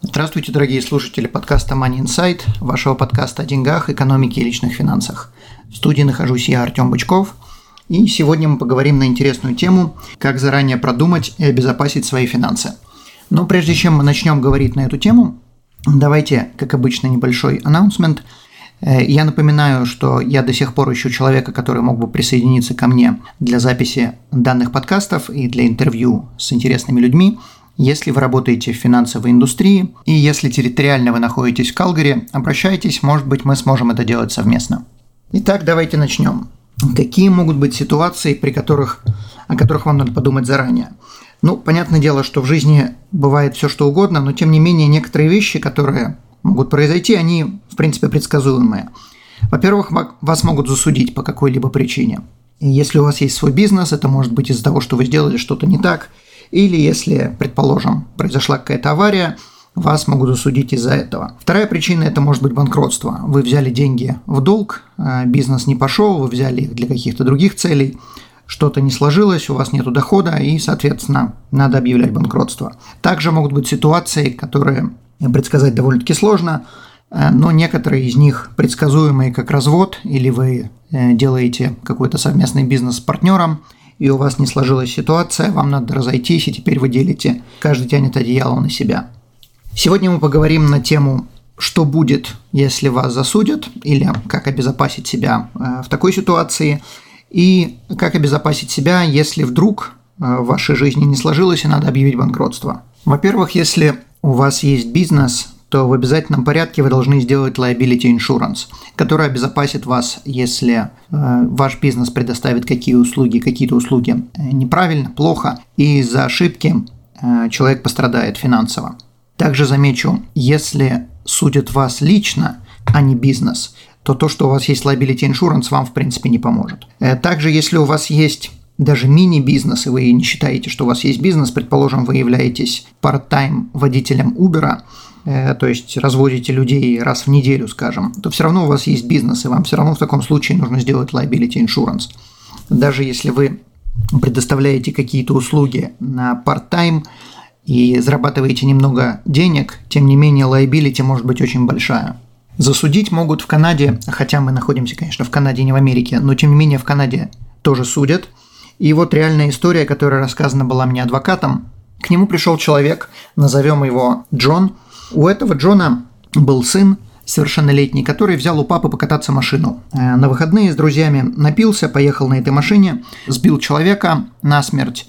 Здравствуйте, дорогие слушатели подкаста Money Insight, вашего подкаста о деньгах, экономике и личных финансах. В студии нахожусь я, Артем Бычков, и сегодня мы поговорим на интересную тему, как заранее продумать и обезопасить свои финансы. Но прежде чем мы начнем говорить на эту тему, давайте, как обычно, небольшой анонсмент. Э, я напоминаю, что я до сих пор ищу человека, который мог бы присоединиться ко мне для записи данных подкастов и для интервью с интересными людьми – если вы работаете в финансовой индустрии и если территориально вы находитесь в Калгари, обращайтесь, может быть мы сможем это делать совместно. Итак, давайте начнем. Какие могут быть ситуации, при которых, о которых вам надо подумать заранее? Ну, понятное дело, что в жизни бывает все что угодно, но тем не менее некоторые вещи, которые могут произойти, они в принципе предсказуемые. Во-первых, вас могут засудить по какой-либо причине. И если у вас есть свой бизнес, это может быть из-за того, что вы сделали что-то не так – или если, предположим, произошла какая-то авария, вас могут осудить из-за этого. Вторая причина – это может быть банкротство. Вы взяли деньги в долг, а бизнес не пошел, вы взяли их для каких-то других целей, что-то не сложилось, у вас нет дохода, и, соответственно, надо объявлять банкротство. Также могут быть ситуации, которые предсказать довольно-таки сложно, э, но некоторые из них предсказуемые как развод, или вы э, делаете какой-то совместный бизнес с партнером – и у вас не сложилась ситуация, вам надо разойтись, и теперь вы делите, каждый тянет одеяло на себя. Сегодня мы поговорим на тему, что будет, если вас засудят, или как обезопасить себя э, в такой ситуации, и как обезопасить себя, если вдруг э, в вашей жизни не сложилось и надо объявить банкротство. Во-первых, если у вас есть бизнес, то в обязательном порядке вы должны сделать liability insurance, который обезопасит вас, если э, ваш бизнес предоставит какие услуги, какие-то услуги э, неправильно, плохо, и из-за ошибки э, человек пострадает финансово. Также замечу, если судят вас лично, а не бизнес, то то, что у вас есть liability insurance, вам в принципе не поможет. Также, если у вас есть даже мини-бизнес, и вы не считаете, что у вас есть бизнес, предположим, вы являетесь part-time водителем Uber, то есть разводите людей раз в неделю, скажем, то все равно у вас есть бизнес, и вам все равно в таком случае нужно сделать liability insurance. Даже если вы предоставляете какие-то услуги на part-time и зарабатываете немного денег, тем не менее liability может быть очень большая. Засудить могут в Канаде, хотя мы находимся, конечно, в Канаде, не в Америке, но тем не менее в Канаде тоже судят. И вот реальная история, которая рассказана была мне адвокатом. К нему пришел человек, назовем его Джон – у этого Джона был сын совершеннолетний, который взял у папы покататься машину. Э, на выходные с друзьями напился, поехал на этой машине, сбил человека насмерть,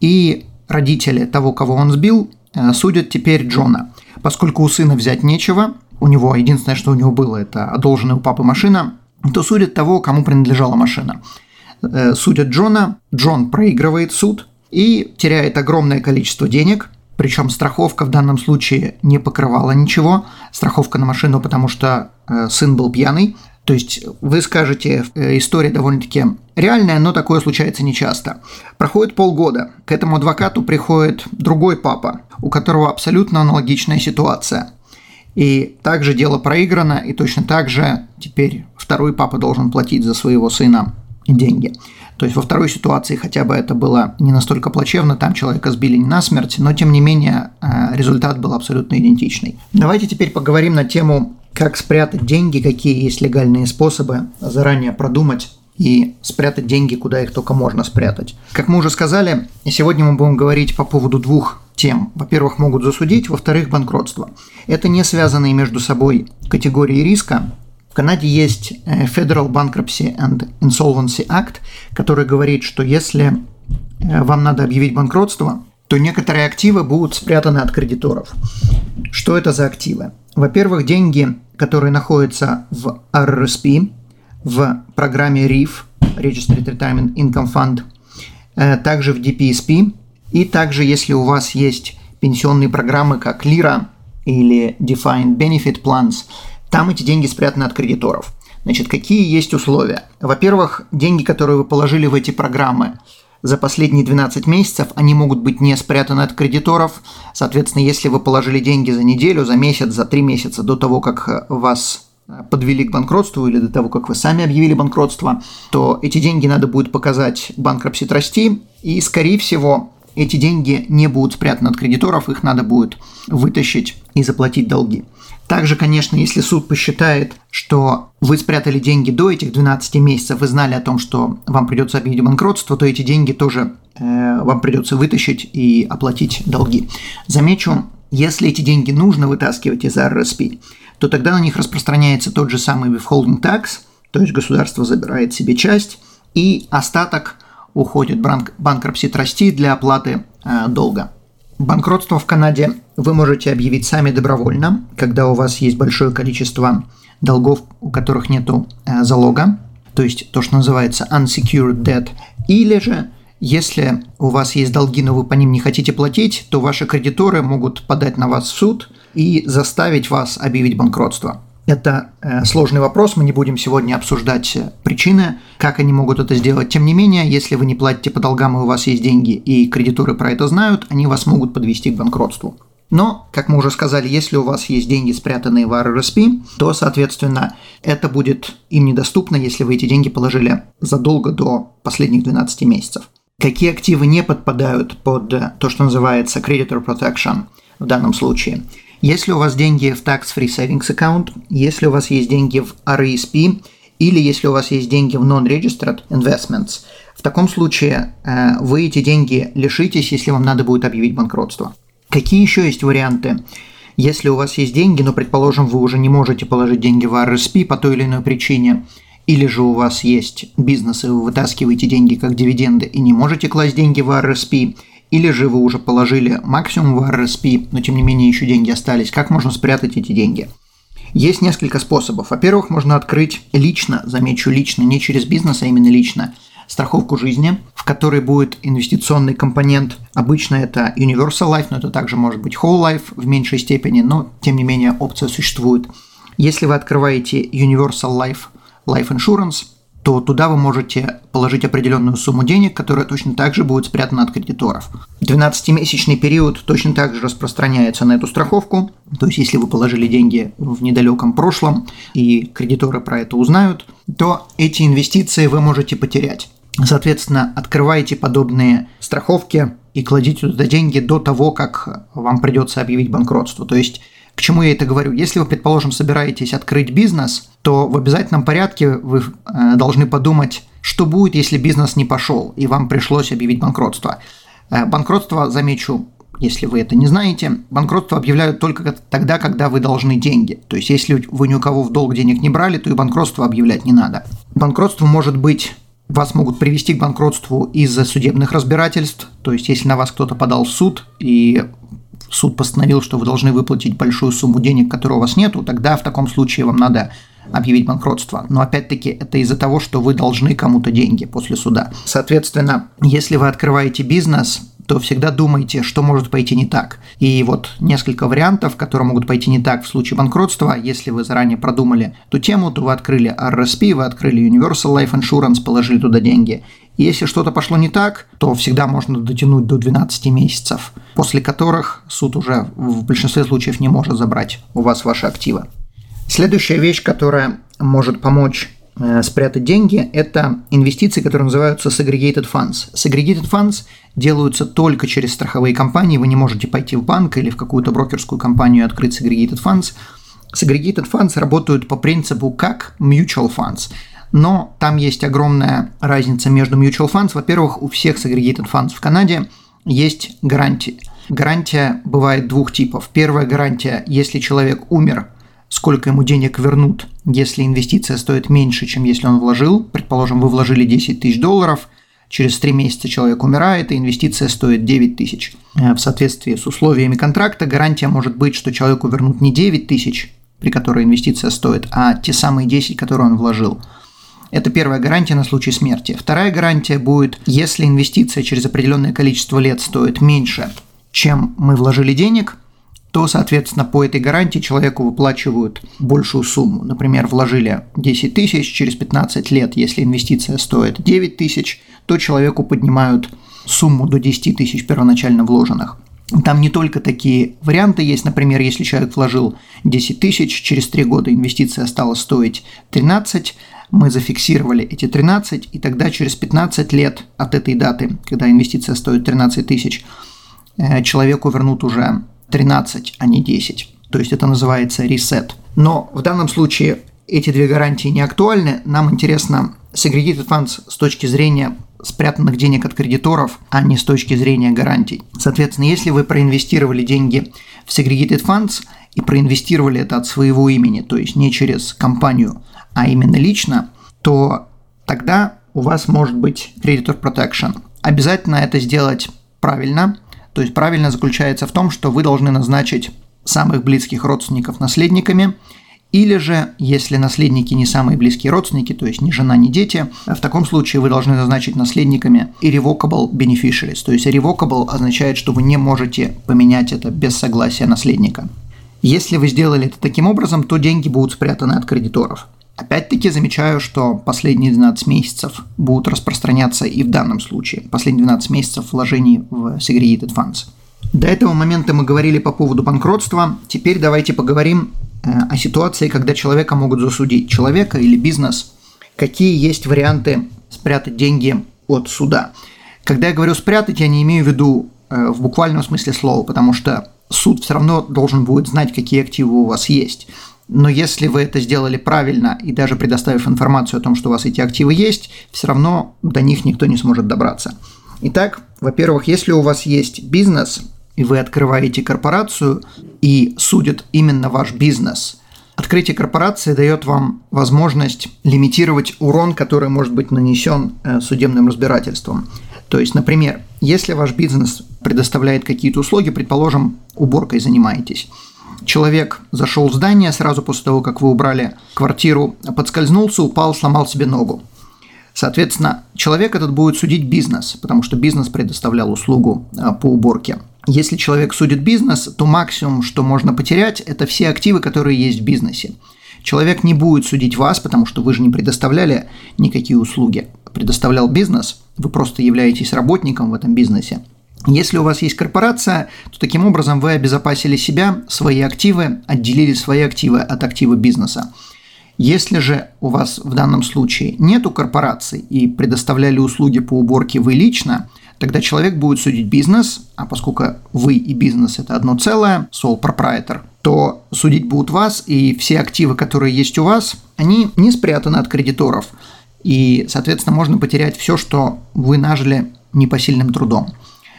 и родители того, кого он сбил, э, судят теперь Джона. Поскольку у сына взять нечего, у него единственное, что у него было, это одолженная у папы машина, то судят того, кому принадлежала машина. Э, судят Джона, Джон проигрывает суд и теряет огромное количество денег, причем страховка в данном случае не покрывала ничего. Страховка на машину, потому что э, сын был пьяный. То есть вы скажете, э, история довольно-таки реальная, но такое случается нечасто. Проходит полгода. К этому адвокату приходит другой папа, у которого абсолютно аналогичная ситуация. И также дело проиграно, и точно так же теперь второй папа должен платить за своего сына деньги. То есть во второй ситуации хотя бы это было не настолько плачевно, там человека сбили не насмерть, но тем не менее э, результат был абсолютно идентичный. Давайте теперь поговорим на тему, как спрятать деньги, какие есть легальные способы заранее продумать и спрятать деньги, куда их только можно спрятать. Как мы уже сказали, сегодня мы будем говорить по поводу двух тем. Во-первых, могут засудить, во-вторых, банкротство. Это не связанные между собой категории риска, в Канаде есть э, Federal Bankruptcy and Insolvency Act, который говорит, что если э, вам надо объявить банкротство, то некоторые активы будут спрятаны от кредиторов. Что это за активы? Во-первых, деньги, которые находятся в RRSP, в программе RIF, Registered Retirement Income Fund, э, также в DPSP, и также, если у вас есть пенсионные программы, как Лира, или Defined Benefit Plans, там эти деньги спрятаны от кредиторов. Значит, какие есть условия? Во-первых, деньги, которые вы положили в эти программы за последние 12 месяцев, они могут быть не спрятаны от кредиторов. Соответственно, если вы положили деньги за неделю, за месяц, за три месяца до того, как вас подвели к банкротству или до того, как вы сами объявили банкротство, то эти деньги надо будет показать банкропси трасти, и, скорее всего, эти деньги не будут спрятаны от кредиторов, их надо будет вытащить и заплатить долги. Также, конечно, если суд посчитает, что вы спрятали деньги до этих 12 месяцев и знали о том, что вам придется объявить банкротство, то эти деньги тоже э, вам придется вытащить и оплатить долги. Замечу, если эти деньги нужно вытаскивать из RRSP, то тогда на них распространяется тот же самый withholding tax, то есть государство забирает себе часть, и остаток уходит банк, банкропси трасти для оплаты э, долга. Банкротство в Канаде вы можете объявить сами добровольно, когда у вас есть большое количество долгов, у которых нет э, залога, то есть то, что называется unsecured debt, или же если у вас есть долги, но вы по ним не хотите платить, то ваши кредиторы могут подать на вас в суд и заставить вас объявить банкротство. Это э, сложный вопрос, мы не будем сегодня обсуждать э, причины, как они могут это сделать. Тем не менее, если вы не платите по долгам и у вас есть деньги, и кредиторы про это знают, они вас могут подвести к банкротству. Но, как мы уже сказали, если у вас есть деньги, спрятанные в RRSP, то, соответственно, это будет им недоступно, если вы эти деньги положили задолго до последних 12 месяцев. Какие активы не подпадают под э, то, что называется creditor protection в данном случае – если у вас деньги в Tax-Free Savings Account, если у вас есть деньги в RESP, или если у вас есть деньги в Non-Registered Investments, в таком случае э, вы эти деньги лишитесь, если вам надо будет объявить банкротство. Какие еще есть варианты? Если у вас есть деньги, но, предположим, вы уже не можете положить деньги в RSP по той или иной причине, или же у вас есть бизнес, и вы вытаскиваете деньги как дивиденды и не можете класть деньги в RSP, или же вы уже положили максимум в RSP, но тем не менее еще деньги остались. Как можно спрятать эти деньги? Есть несколько способов. Во-первых, можно открыть лично, замечу лично, не через бизнес, а именно лично, страховку жизни, в которой будет инвестиционный компонент. Обычно это Universal Life, но это также может быть Whole Life в меньшей степени, но тем не менее опция существует. Если вы открываете Universal Life Life Insurance, то туда вы можете положить определенную сумму денег, которая точно так же будет спрятана от кредиторов. 12-месячный период точно так же распространяется на эту страховку, то есть если вы положили деньги в недалеком прошлом и кредиторы про это узнают, то эти инвестиции вы можете потерять. Соответственно, открывайте подобные страховки и кладите туда деньги до того, как вам придется объявить банкротство. То есть к чему я это говорю? Если вы, предположим, собираетесь открыть бизнес, то в обязательном порядке вы э, должны подумать, что будет, если бизнес не пошел, и вам пришлось объявить банкротство. Э, банкротство, замечу, если вы это не знаете, банкротство объявляют только тогда, когда вы должны деньги. То есть, если вы ни у кого в долг денег не брали, то и банкротство объявлять не надо. Банкротство может быть вас могут привести к банкротству из-за судебных разбирательств, то есть если на вас кто-то подал в суд и суд постановил, что вы должны выплатить большую сумму денег, которой у вас нету, тогда в таком случае вам надо объявить банкротство. Но опять-таки это из-за того, что вы должны кому-то деньги после суда. Соответственно, если вы открываете бизнес, то всегда думайте, что может пойти не так. И вот несколько вариантов, которые могут пойти не так в случае банкротства. Если вы заранее продумали эту тему, то вы открыли RSP, вы открыли Universal Life Insurance, положили туда деньги. Если что-то пошло не так, то всегда можно дотянуть до 12 месяцев, после которых суд уже в большинстве случаев не может забрать у вас ваши активы. Следующая вещь, которая может помочь э, спрятать деньги, это инвестиции, которые называются segregated funds. Segregated funds делаются только через страховые компании. Вы не можете пойти в банк или в какую-то брокерскую компанию и открыть segregated funds. Segregated funds работают по принципу как mutual funds. Но там есть огромная разница между mutual funds. Во-первых, у всех segregated funds в Канаде есть гарантии. Гарантия бывает двух типов. Первая гарантия, если человек умер сколько ему денег вернут, если инвестиция стоит меньше, чем если он вложил. Предположим, вы вложили 10 тысяч долларов, через 3 месяца человек умирает, и инвестиция стоит 9 тысяч. Э, в соответствии с условиями контракта гарантия может быть, что человеку вернут не 9 тысяч, при которой инвестиция стоит, а те самые 10, которые он вложил. Это первая гарантия на случай смерти. Вторая гарантия будет, если инвестиция через определенное количество лет стоит меньше, чем мы вложили денег – то, соответственно, по этой гарантии человеку выплачивают большую сумму. Например, вложили 10 тысяч, через 15 лет, если инвестиция стоит 9 тысяч, то человеку поднимают сумму до 10 тысяч первоначально вложенных. Там не только такие варианты есть, например, если человек вложил 10 тысяч, через 3 года инвестиция стала стоить 13, мы зафиксировали эти 13, и тогда через 15 лет от этой даты, когда инвестиция стоит 13 тысяч, э, человеку вернут уже 13, а не 10. То есть это называется ресет. Но в данном случае эти две гарантии не актуальны. Нам интересно segregated funds с точки зрения спрятанных денег от кредиторов, а не с точки зрения гарантий. Соответственно, если вы проинвестировали деньги в segregated funds и проинвестировали это от своего имени, то есть не через компанию, а именно лично, то тогда у вас может быть creditor protection. Обязательно это сделать правильно, то есть правильно заключается в том, что вы должны назначить самых близких родственников наследниками, или же, если наследники не самые близкие родственники, то есть ни жена, ни дети, в таком случае вы должны назначить наследниками irrevocable beneficiaries. То есть irrevocable означает, что вы не можете поменять это без согласия наследника. Если вы сделали это таким образом, то деньги будут спрятаны от кредиторов. Опять-таки замечаю, что последние 12 месяцев будут распространяться и в данном случае. Последние 12 месяцев вложений в segregated funds. До этого момента мы говорили по поводу банкротства. Теперь давайте поговорим э, о ситуации, когда человека могут засудить. Человека или бизнес. Какие есть варианты спрятать деньги от суда. Когда я говорю спрятать, я не имею в виду э, в буквальном смысле слова, потому что суд все равно должен будет знать, какие активы у вас есть. Но если вы это сделали правильно и даже предоставив информацию о том, что у вас эти активы есть, все равно до них никто не сможет добраться. Итак, во-первых, если у вас есть бизнес, и вы открываете корпорацию, и судят именно ваш бизнес, открытие корпорации дает вам возможность лимитировать урон, который может быть нанесен э, судебным разбирательством. То есть, например, если ваш бизнес предоставляет какие-то услуги, предположим, уборкой занимаетесь, человек зашел в здание сразу после того, как вы убрали квартиру, подскользнулся, упал, сломал себе ногу. Соответственно, человек этот будет судить бизнес, потому что бизнес предоставлял услугу а, по уборке. Если человек судит бизнес, то максимум, что можно потерять, это все активы, которые есть в бизнесе. Человек не будет судить вас, потому что вы же не предоставляли никакие услуги. Предоставлял бизнес, вы просто являетесь работником в этом бизнесе. Если у вас есть корпорация, то таким образом вы обезопасили себя, свои активы, отделили свои активы от актива бизнеса. Если же у вас в данном случае нету корпорации и предоставляли услуги по уборке вы лично, тогда человек будет судить бизнес, а поскольку вы и бизнес это одно целое, sole proprietor, то судить будут вас, и все активы, которые есть у вас, они не спрятаны от кредиторов. И, соответственно, можно потерять все, что вы нажили непосильным трудом.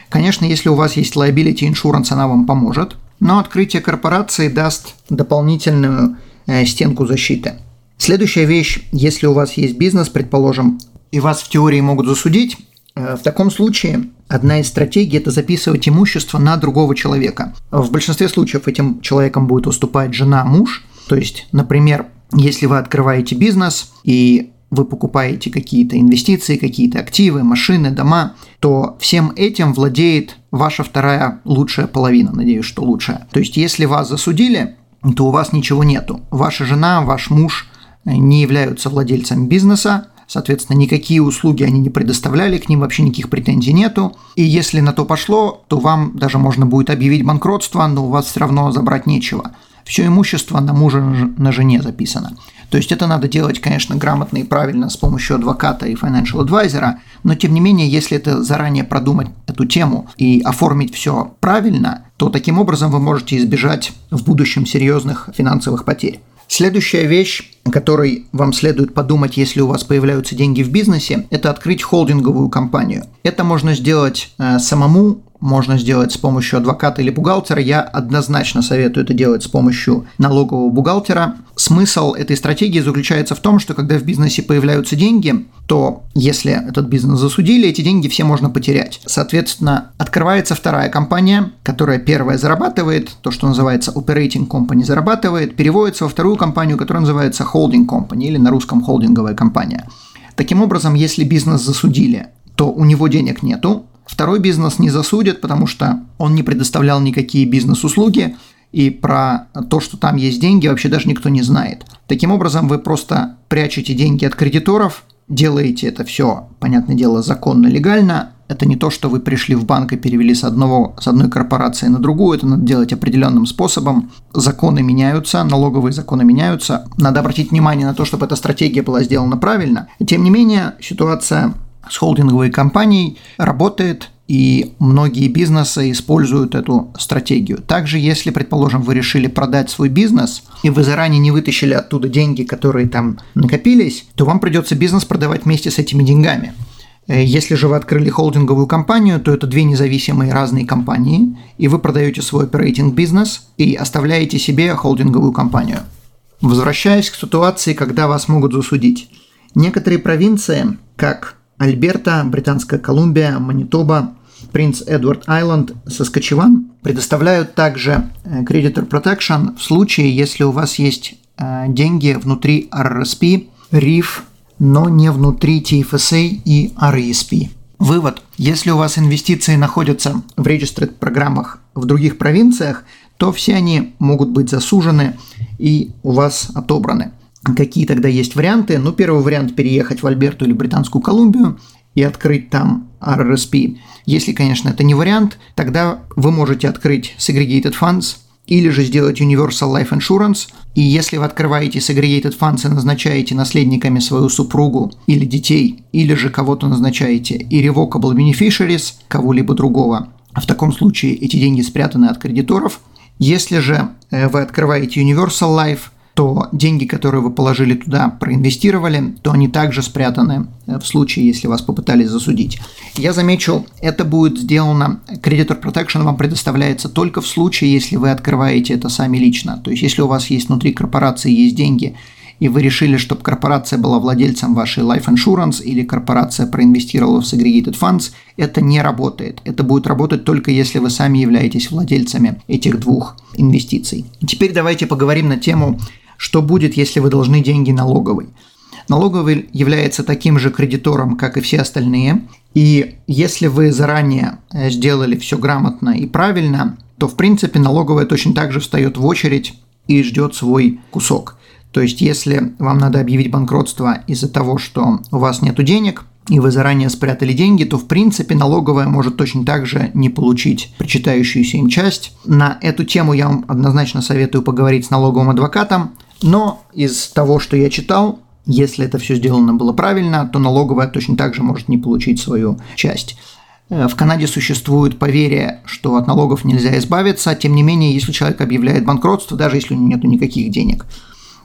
Конечно, если у вас есть liability insurance, она вам поможет, но открытие корпорации даст дополнительную э, стенку защиты. Следующая вещь, если у вас есть бизнес, предположим, и вас в теории могут засудить, э, в таком случае одна из стратегий – это записывать имущество на другого человека. В большинстве случаев этим человеком будет выступать жена, муж. То есть, например, если вы открываете бизнес и вы покупаете какие-то инвестиции, какие-то активы, машины, дома, то всем этим владеет ваша вторая лучшая половина, надеюсь, что лучшая. То есть, если вас засудили, то у вас ничего нету. Ваша жена, ваш муж не являются владельцами бизнеса, соответственно, никакие услуги они не предоставляли, к ним вообще никаких претензий нету. И если на то пошло, то вам даже можно будет объявить банкротство, но у вас все равно забрать нечего. Все имущество на мужа, на жене записано. То есть это надо делать, конечно, грамотно и правильно с помощью адвоката и financial advisor, но тем не менее, если это заранее продумать эту тему и оформить все правильно, то таким образом вы можете избежать в будущем серьезных финансовых потерь. Следующая вещь, о которой вам следует подумать, если у вас появляются деньги в бизнесе, это открыть холдинговую компанию. Это можно сделать э, самому можно сделать с помощью адвоката или бухгалтера. Я однозначно советую это делать с помощью налогового бухгалтера. Смысл этой стратегии заключается в том, что когда в бизнесе появляются деньги, то если этот бизнес засудили, эти деньги все можно потерять. Соответственно, открывается вторая компания, которая первая зарабатывает, то, что называется operating company зарабатывает, переводится во вторую компанию, которая называется holding company или на русском холдинговая компания. Таким образом, если бизнес засудили, то у него денег нету, Второй бизнес не засудят, потому что он не предоставлял никакие бизнес-услуги, и про то, что там есть деньги, вообще даже никто не знает. Таким образом, вы просто прячете деньги от кредиторов, делаете это все, понятное дело, законно, легально. Это не то, что вы пришли в банк и перевели с, одного, с одной корпорации на другую, это надо делать определенным способом. Законы меняются, налоговые законы меняются. Надо обратить внимание на то, чтобы эта стратегия была сделана правильно. Тем не менее, ситуация с холдинговой компанией работает, и многие бизнесы используют эту стратегию. Также, если, предположим, вы решили продать свой бизнес, и вы заранее не вытащили оттуда деньги, которые там накопились, то вам придется бизнес продавать вместе с этими деньгами. Э, если же вы открыли холдинговую компанию, то это две независимые разные компании, и вы продаете свой оперейтинг бизнес и оставляете себе холдинговую компанию. Возвращаясь к ситуации, когда вас могут засудить. Некоторые провинции, как Альберта, Британская Колумбия, Манитоба, Принц Эдвард Айленд, Соскочеван предоставляют также Creditor э, Protection в случае, если у вас есть э, деньги внутри RRSP, RIF, но не внутри TFSA и RESP. Вывод. Если у вас инвестиции находятся в registered программах в других провинциях, то все они могут быть засужены и у вас отобраны. Какие тогда есть варианты? Ну, первый вариант – переехать в Альберту или Британскую Колумбию и открыть там RRSP. Если, конечно, это не вариант, тогда вы можете открыть Segregated Funds или же сделать Universal Life Insurance. И если вы открываете Segregated Funds и назначаете наследниками свою супругу или детей, или же кого-то назначаете Irrevocable Beneficiaries, кого-либо другого, в таком случае эти деньги спрятаны от кредиторов. Если же э, вы открываете Universal Life – то деньги, которые вы положили туда, проинвестировали, то они также спрятаны э, в случае, если вас попытались засудить. Я замечу, это будет сделано, Creditor Protection вам предоставляется только в случае, если вы открываете это сами лично. То есть, если у вас есть внутри корпорации есть деньги, и вы решили, чтобы корпорация была владельцем вашей Life Insurance или корпорация проинвестировала в Segregated Funds, это не работает. Это будет работать только если вы сами являетесь владельцами этих двух инвестиций. Теперь давайте поговорим на тему что будет, если вы должны деньги налоговой? Налоговый является таким же кредитором, как и все остальные. И если вы заранее э, сделали все грамотно и правильно, то в принципе налоговая точно так же встает в очередь и ждет свой кусок. То есть, если вам надо объявить банкротство из-за того, что у вас нет денег, и вы заранее спрятали деньги, то в принципе налоговая может точно так же не получить причитающуюся им часть. На эту тему я вам однозначно советую поговорить с налоговым адвокатом, но из того, что я читал, если это все сделано было правильно, то налоговая точно так же может не получить свою часть. Э, в Канаде существует поверье, что от налогов нельзя избавиться, тем не менее, если человек объявляет банкротство, даже если у него нет никаких денег,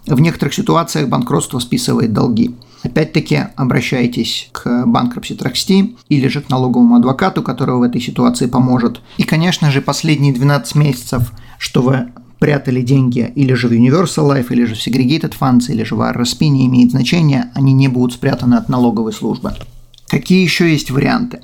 в некоторых ситуациях банкротство списывает долги. Опять-таки обращайтесь к банкрупси Траксти или же к налоговому адвокату, который в этой ситуации поможет. И, конечно же, последние 12 месяцев, что вы прятали деньги или же в Universal Life, или же в Segregated Funds, или же в RSP, не имеет значения, они не будут спрятаны от налоговой службы. Какие еще есть варианты?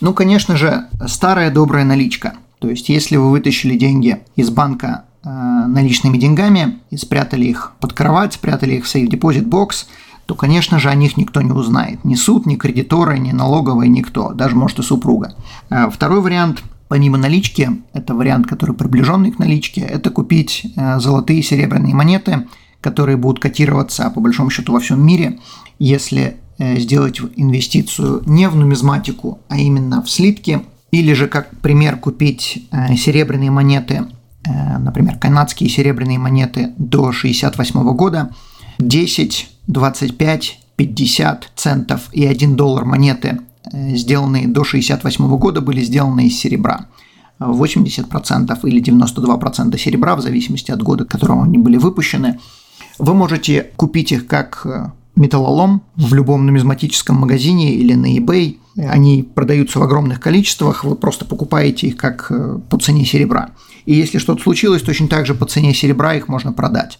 Ну, конечно же, старая добрая наличка. То есть, если вы вытащили деньги из банка э, наличными деньгами и спрятали их под кровать, спрятали их в Safe Deposit Box, то, конечно же, о них никто не узнает. Ни суд, ни кредиторы, ни налоговые, никто, даже, может, и супруга. Э, второй вариант – Помимо налички, это вариант, который приближенный к наличке, это купить э, золотые и серебряные монеты, которые будут котироваться по большому счету во всем мире. Если э, сделать инвестицию не в нумизматику, а именно в слитки, или же, как пример, купить э, серебряные монеты, например, канадские серебряные монеты до 1968 года, 10, 25, 50 центов и 1 доллар монеты сделанные до 1968 года, были сделаны из серебра. 80% или 92% серебра, в зависимости от года, к которому они были выпущены. Вы можете купить их как э, металлолом в любом нумизматическом магазине или на eBay. Они продаются в огромных количествах, вы просто покупаете их как э, по цене серебра. И если что-то случилось, точно так же по цене серебра их можно продать.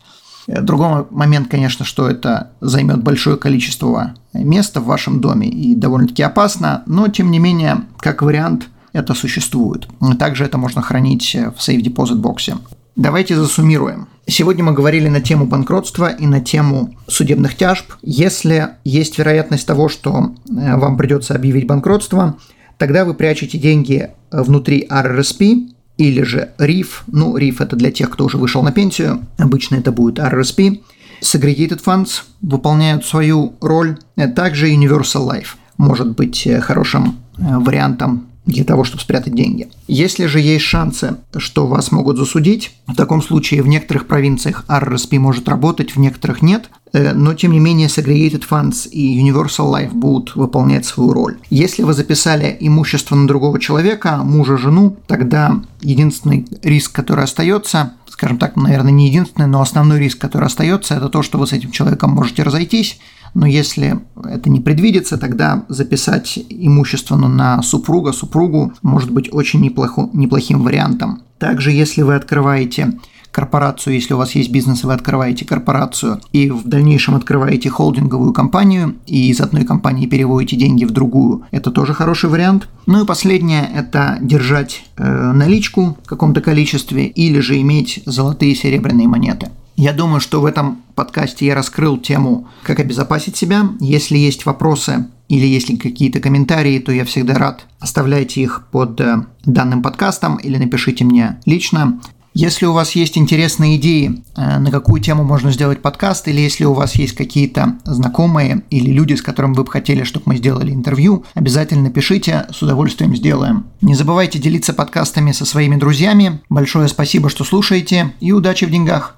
Другой момент, конечно, что это займет большое количество места в вашем доме и довольно-таки опасно, но тем не менее, как вариант, это существует. Также это можно хранить в Safe Deposit боксе. Давайте засуммируем. Сегодня мы говорили на тему банкротства и на тему судебных тяжб. Если есть вероятность того, что э, вам придется объявить банкротство, тогда вы прячете деньги внутри RRSP или же RIF, ну, RIF это для тех, кто уже вышел на пенсию, обычно это будет RRSP, Segregated Funds выполняют свою роль, также Universal Life может быть э, хорошим э, вариантом для того, чтобы спрятать деньги. Если же есть шансы, что вас могут засудить, в таком случае в некоторых провинциях RRSP может работать, в некоторых нет, но тем не менее Segregated Funds и Universal Life будут выполнять свою роль. Если вы записали имущество на другого человека, мужа, жену, тогда единственный риск, который остается, скажем так, наверное, не единственный, но основной риск, который остается, это то, что вы с этим человеком можете разойтись, но если это не предвидится, тогда записать имущество на супруга, супругу может быть очень неплохо, неплохим вариантом. Также, если вы открываете корпорацию, если у вас есть бизнес, и вы открываете корпорацию, и в дальнейшем открываете холдинговую компанию, и из одной компании переводите деньги в другую, это тоже хороший вариант. Ну и последнее – это держать э, наличку в каком-то количестве, или же иметь золотые и серебряные монеты. Я думаю, что в этом подкасте я раскрыл тему, как обезопасить себя. Если есть вопросы или если какие-то комментарии, то я всегда рад. Оставляйте их под э, данным подкастом или напишите мне лично. Если у вас есть интересные идеи, э, на какую тему можно сделать подкаст, или если у вас есть какие-то знакомые или люди, с которыми вы бы хотели, чтобы мы сделали интервью, обязательно пишите, с удовольствием сделаем. Не забывайте делиться подкастами со своими друзьями. Большое спасибо, что слушаете, и удачи в деньгах!